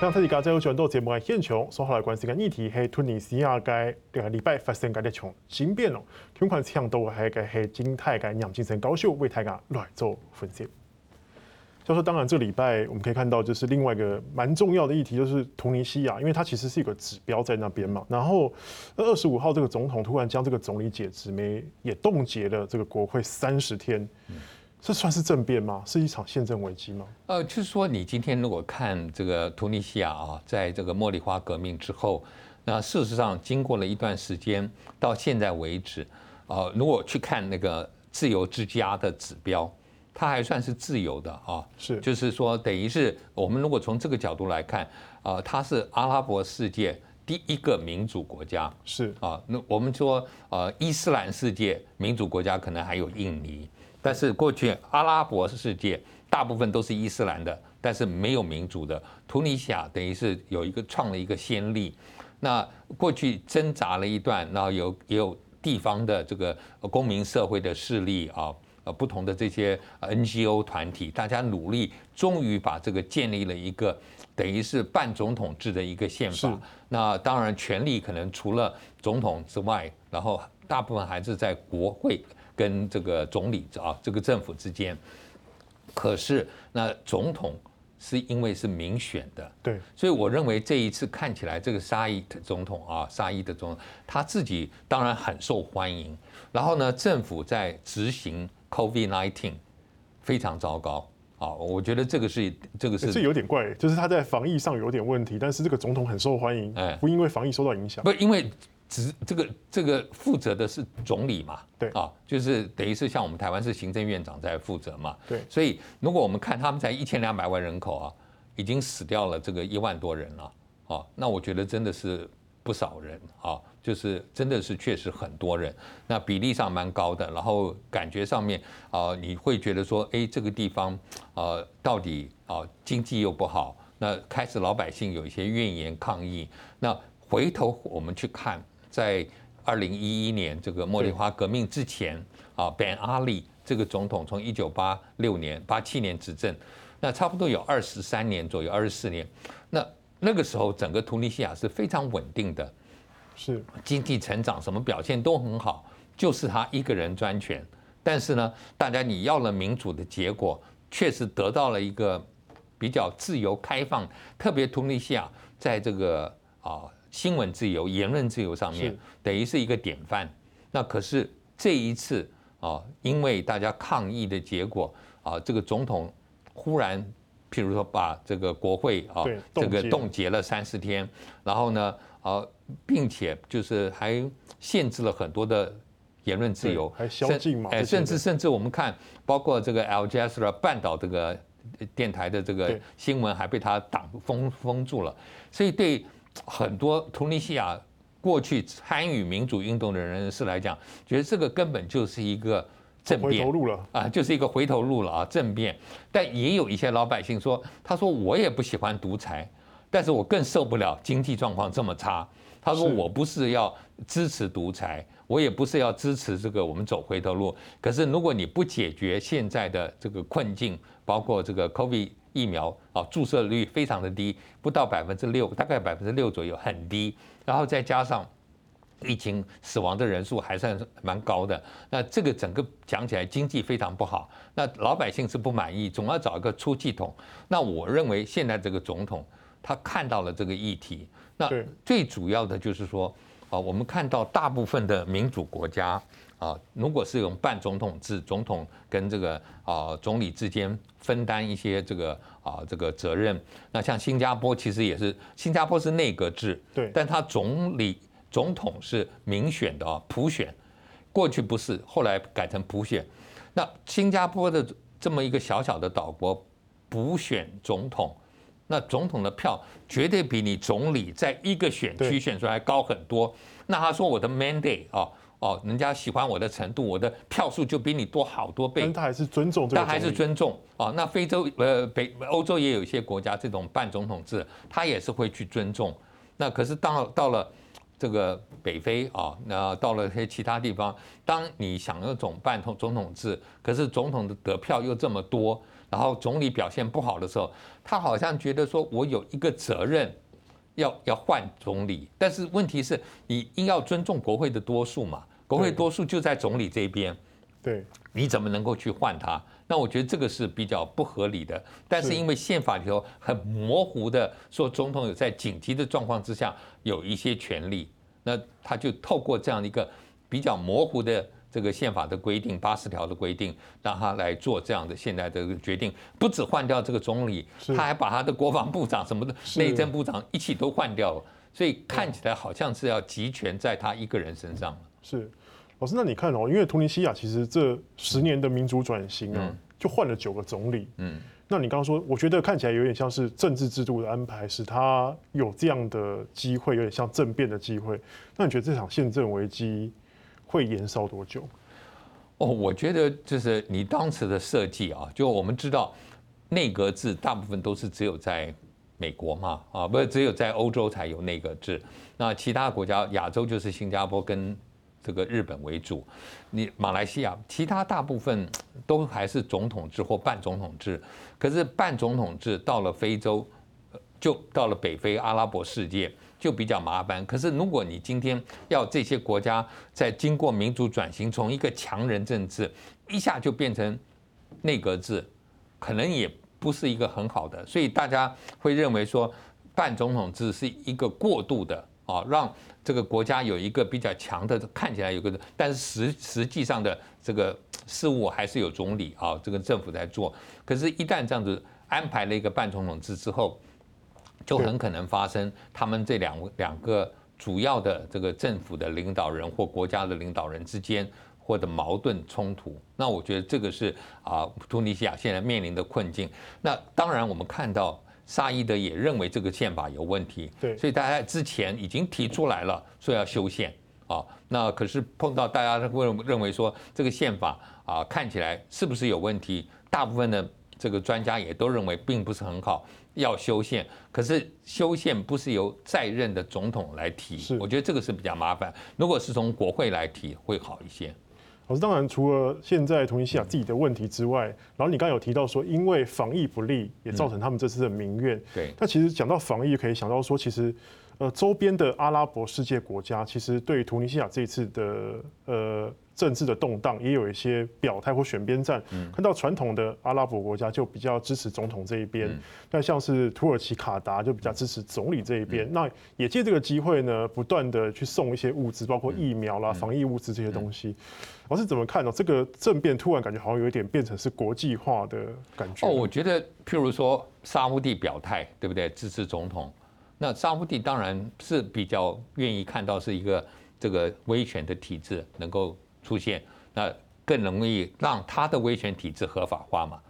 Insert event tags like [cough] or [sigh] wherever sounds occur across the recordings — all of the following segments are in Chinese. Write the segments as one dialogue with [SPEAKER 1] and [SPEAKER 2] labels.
[SPEAKER 1] 像特地家在有转到节目嘅现场，所好来关心嘅议题系突尼西亚嘅两个礼拜发生嘅一场政变咯。相关强度系嘅系静态嘅杨金城教授为大家来做分析。教授，当然这礼拜我们可以看到，就是另外一个蛮重要的议题，就是突尼西亚，因为它其实是一个指标在那边嘛。然后二十五号这个总统突然将这个总理解职，没也冻结了这个国会三十天。这算是政变吗？是一场宪政危机吗？
[SPEAKER 2] 呃，就是说，你今天如果看这个突尼西亚啊，在这个茉莉花革命之后，那事实上经过了一段时间，到现在为止，呃，如果去看那个自由之家的指标，它还算是自由的啊。是，就是说，等于是我们如果从这个角度来看，啊，它是阿拉伯世界第一个民主国家。是啊，那我们说，呃，伊斯兰世界民主国家可能还有印尼。但是过去阿拉伯世界大部分都是伊斯兰的，但是没有民主的。图尼西亚等于是有一个创了一个先例。那过去挣扎了一段，然后有也有地方的这个公民社会的势力啊，呃不同的这些 NGO 团体，大家努力，终于把这个建立了一个等于是半总统制的一个宪法。那当然权力可能除了总统之外，然后大部分还是在国会。跟这个总理啊，这个政府之间，可是那总统是因为是民选的，对，所以我认为这一次看起来这个沙伊的总统啊，沙伊的总统他自己当然很受欢迎，然后呢，政府在执行 COVID-19 非常糟糕啊，我觉得这个是这个是
[SPEAKER 1] 这有点怪，就是他在防疫上有点问题，但是这个总统很受欢迎，哎，不因为防疫受到影响，
[SPEAKER 2] 不因为。只这个这个负责的是总理嘛？对啊，就是等于是像我们台湾是行政院长在负责嘛？对，所以如果我们看他们才一千两百万人口啊，已经死掉了这个一万多人了啊，那我觉得真的是不少人啊，就是真的是确实很多人，那比例上蛮高的，然后感觉上面啊，你会觉得说，哎，这个地方啊，到底啊经济又不好，那开始老百姓有一些怨言抗议，那回头我们去看。在二零一一年这个茉莉花革命之前啊，Ben Ali 这个总统从一九八六年八七年执政，那差不多有二十三年左右，二十四年。那那个时候整个突尼西亚是非常稳定的，是经济成长什么表现都很好，就是他一个人专权。但是呢，大家你要了民主的结果，确实得到了一个比较自由开放，特别突尼西亚在这个啊。新闻自由、言论自由上面，等于是一个典范。那可是这一次啊，因为大家抗议的结果啊，这个总统忽然，譬如说把这个国会啊，这个冻结了三十天，然后呢，啊，并且就是还限制了很多的言论自由，
[SPEAKER 1] 还宵禁嘛？哎，
[SPEAKER 2] 甚至甚至我们看，包括这个 Al Jazeera 半岛这个电台的这个新闻，还被他挡封封住了。所以对。很多突尼西亚过去参与民主运动的人士来讲，觉得这个根本就是一个政变，
[SPEAKER 1] 回头路了
[SPEAKER 2] 啊，就是一个回头路了啊，政变。但也有一些老百姓说，他说我也不喜欢独裁，但是我更受不了经济状况这么差。他说我不是要支持独裁，我也不是要支持这个我们走回头路。可是如果你不解决现在的这个困境，包括这个 COVID。疫苗啊，注射率非常的低，不到百分之六，大概百分之六左右，很低。然后再加上疫情死亡的人数还算蛮高的。那这个整个讲起来经济非常不好，那老百姓是不满意，总要找一个出气筒。那我认为现在这个总统他看到了这个议题，那最主要的就是说啊，我们看到大部分的民主国家。啊，如果是用半总统制，总统跟这个啊总理之间分担一些这个啊这个责任，那像新加坡其实也是，新加坡是内阁制，对，但它总理总统是民选的啊，普选，过去不是，后来改成普选。那新加坡的这么一个小小的岛国，普选总统，那总统的票绝对比你总理在一个选区选出来高很多。那他说我的 mandate 啊。哦，人家喜欢我的程度，我的票数就比你多好多倍。
[SPEAKER 1] 但他还是尊重这个，
[SPEAKER 2] 他还是尊重。哦，那非洲呃北欧洲也有一些国家这种半总统制，他也是会去尊重。那可是到到了这个北非啊，那到了一些其他地方，当你想要总办统总统制，可是总统的得票又这么多，然后总理表现不好的时候，他好像觉得说我有一个责任要要换总理，但是问题是你应要尊重国会的多数嘛，国会多数就在总理这边，
[SPEAKER 1] 对，
[SPEAKER 2] 你怎么能够去换他？那我觉得这个是比较不合理的，但是因为宪法里头很模糊的说，总统有在紧急的状况之下有一些权利，那他就透过这样一个比较模糊的这个宪法的规定，八十条的规定，让他来做这样的现在的决定，不止换掉这个总理，他还把他的国防部长什么的内政部长一起都换掉了，所以看起来好像是要集权在他一个人身上。
[SPEAKER 1] 是。老师，那你看哦，因为图尼西亚其实这十年的民主转型啊，就换了九个总理。嗯，那你刚刚说，我觉得看起来有点像是政治制度的安排，使他有这样的机会，有点像政变的机会。那你觉得这场宪政危机会延烧多久？
[SPEAKER 2] 哦，我觉得就是你当时的设计啊，就我们知道内阁制大部分都是只有在美国嘛，啊，不是只有在欧洲才有内阁制，那其他国家亚洲就是新加坡跟。这个日本为主，你马来西亚其他大部分都还是总统制或半总统制，可是半总统制到了非洲，就到了北非阿拉伯世界就比较麻烦。可是如果你今天要这些国家在经过民主转型，从一个强人政治一下就变成内阁制，可能也不是一个很好的。所以大家会认为说半总统制是一个过渡的啊，让。这个国家有一个比较强的，看起来有个，但是实实际上的这个事务还是有总理啊，这个政府在做。可是，一旦这样子安排了一个半总统制之后，就很可能发生他们这两两个主要的这个政府的领导人或国家的领导人之间或者矛盾冲突。那我觉得这个是啊，突尼西亚现在面临的困境。那当然，我们看到。沙伊德也认为这个宪法有问题，对，所以大家之前已经提出来了，说要修宪啊。那可是碰到大家认认为说这个宪法啊看起来是不是有问题？大部分的这个专家也都认为并不是很好，要修宪。可是修宪不是由在任的总统来提，我觉得这个是比较麻烦。如果是从国会来提会好一些。
[SPEAKER 1] 老师，当然除了现在突尼西亚自己的问题之外，然后你刚刚有提到说，因为防疫不力，也造成他们这次的民怨。对。那其实讲到防疫，可以想到说，其实呃周边的阿拉伯世界国家，其实对突尼西亚这一次的呃。政治的动荡也有一些表态或选边站，看到传统的阿拉伯国家就比较支持总统这一边，那像是土耳其卡达就比较支持总理这一边。那也借这个机会呢，不断的去送一些物资，包括疫苗啦、防疫物资这些东西。老师怎么看呢？这个政变突然感觉好像有一点变成是国际化的感觉。
[SPEAKER 2] 哦，我觉得譬如说沙乌地表态，对不对？支持总统，那沙乌地当然是比较愿意看到是一个这个威权的体制能够。出现，那更容易让他的威权体制合法化嘛？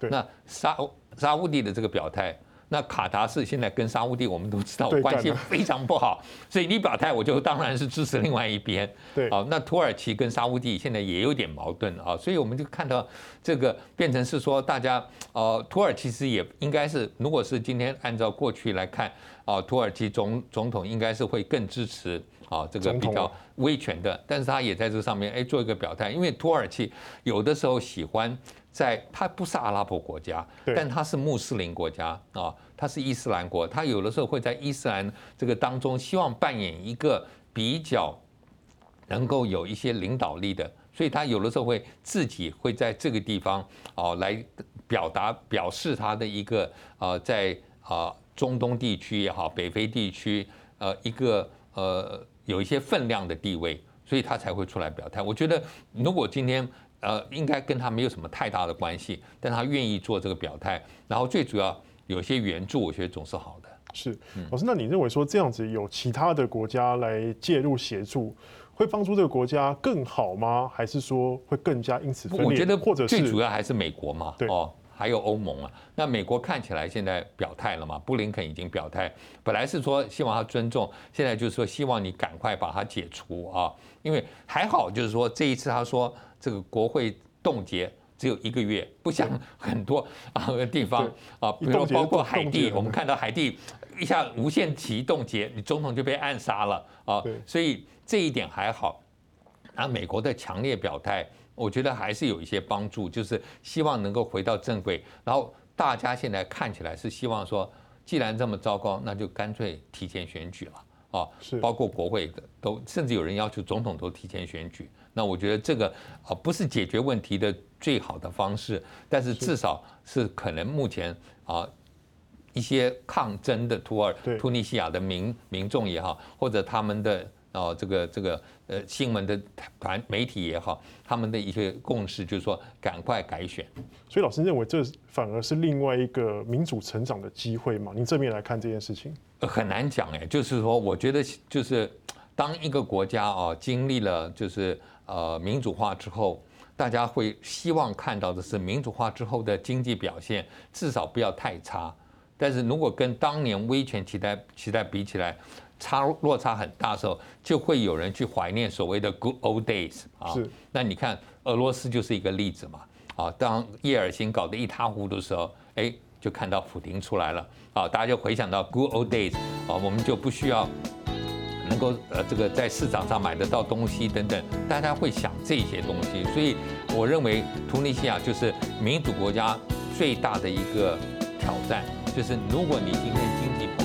[SPEAKER 2] 那沙沙乌地的这个表态，那卡达是现在跟沙乌地我们都知道关系非常不好，所以你表态我就当然是支持另外一边。对，好，那土耳其跟沙乌地现在也有点矛盾啊，所以我们就看到这个变成是说，大家呃，土耳其其实也应该是，如果是今天按照过去来看啊，土耳其总总统应该是会更支持。啊，这个比较威权的，但是他也在这上面哎做一个表态，因为土耳其有的时候喜欢在，他不是阿拉伯国家，但他是穆斯林国家啊，他是伊斯兰国，他有的时候会在伊斯兰这个当中希望扮演一个比较能够有一些领导力的，所以他有的时候会自己会在这个地方啊来表达表示他的一个呃在啊中东地区也好，北非地区呃一个呃。有一些分量的地位，所以他才会出来表态。我觉得，如果今天呃，应该跟他没有什么太大的关系，但他愿意做这个表态，然后最主要有些援助，我觉得总是好的。
[SPEAKER 1] 是，老师，那你认为说这样子有其他的国家来介入协助，会帮助这个国家更好吗？还是说会更加因此分裂？
[SPEAKER 2] 我觉得或者最主要还是美国嘛，对哦。还有欧盟啊，那美国看起来现在表态了嘛？布林肯已经表态，本来是说希望他尊重，现在就是说希望你赶快把它解除啊，因为还好就是说这一次他说这个国会冻结只有一个月，不像很多 [laughs] 啊地方啊，比如包括海地，我们看到海地一下无限期冻结，你总统就被暗杀了啊，所以这一点还好。那美国的强烈表态。我觉得还是有一些帮助，就是希望能够回到正轨。然后大家现在看起来是希望说，既然这么糟糕，那就干脆提前选举了啊，是包括国会的都，甚至有人要求总统都提前选举。那我觉得这个啊不是解决问题的最好的方式，但是至少是可能目前啊。一些抗争的图尔突尼西亚的民民众也好，或者他们的哦这个这个呃新闻的团媒体也好，他们的一些共识就是说赶快改选。
[SPEAKER 1] 所以老师认为这反而是另外一个民主成长的机会嘛？您正面来看这件事情？
[SPEAKER 2] 很难讲哎，就是说我觉得就是当一个国家啊经历了就是呃民主化之后，大家会希望看到的是民主化之后的经济表现至少不要太差。但是如果跟当年威权时代时代比起来，差落差很大的时候，就会有人去怀念所谓的 good old days 啊。是。那你看俄罗斯就是一个例子嘛。啊，当叶尔辛搞得一塌糊涂的时候，哎，就看到普丁出来了。啊，大家就回想到 good old days 啊，我们就不需要能够呃这个在市场上买得到东西等等，大家会想这些东西。所以我认为突尼西亚就是民主国家最大的一个挑战。就是如果你今天经济不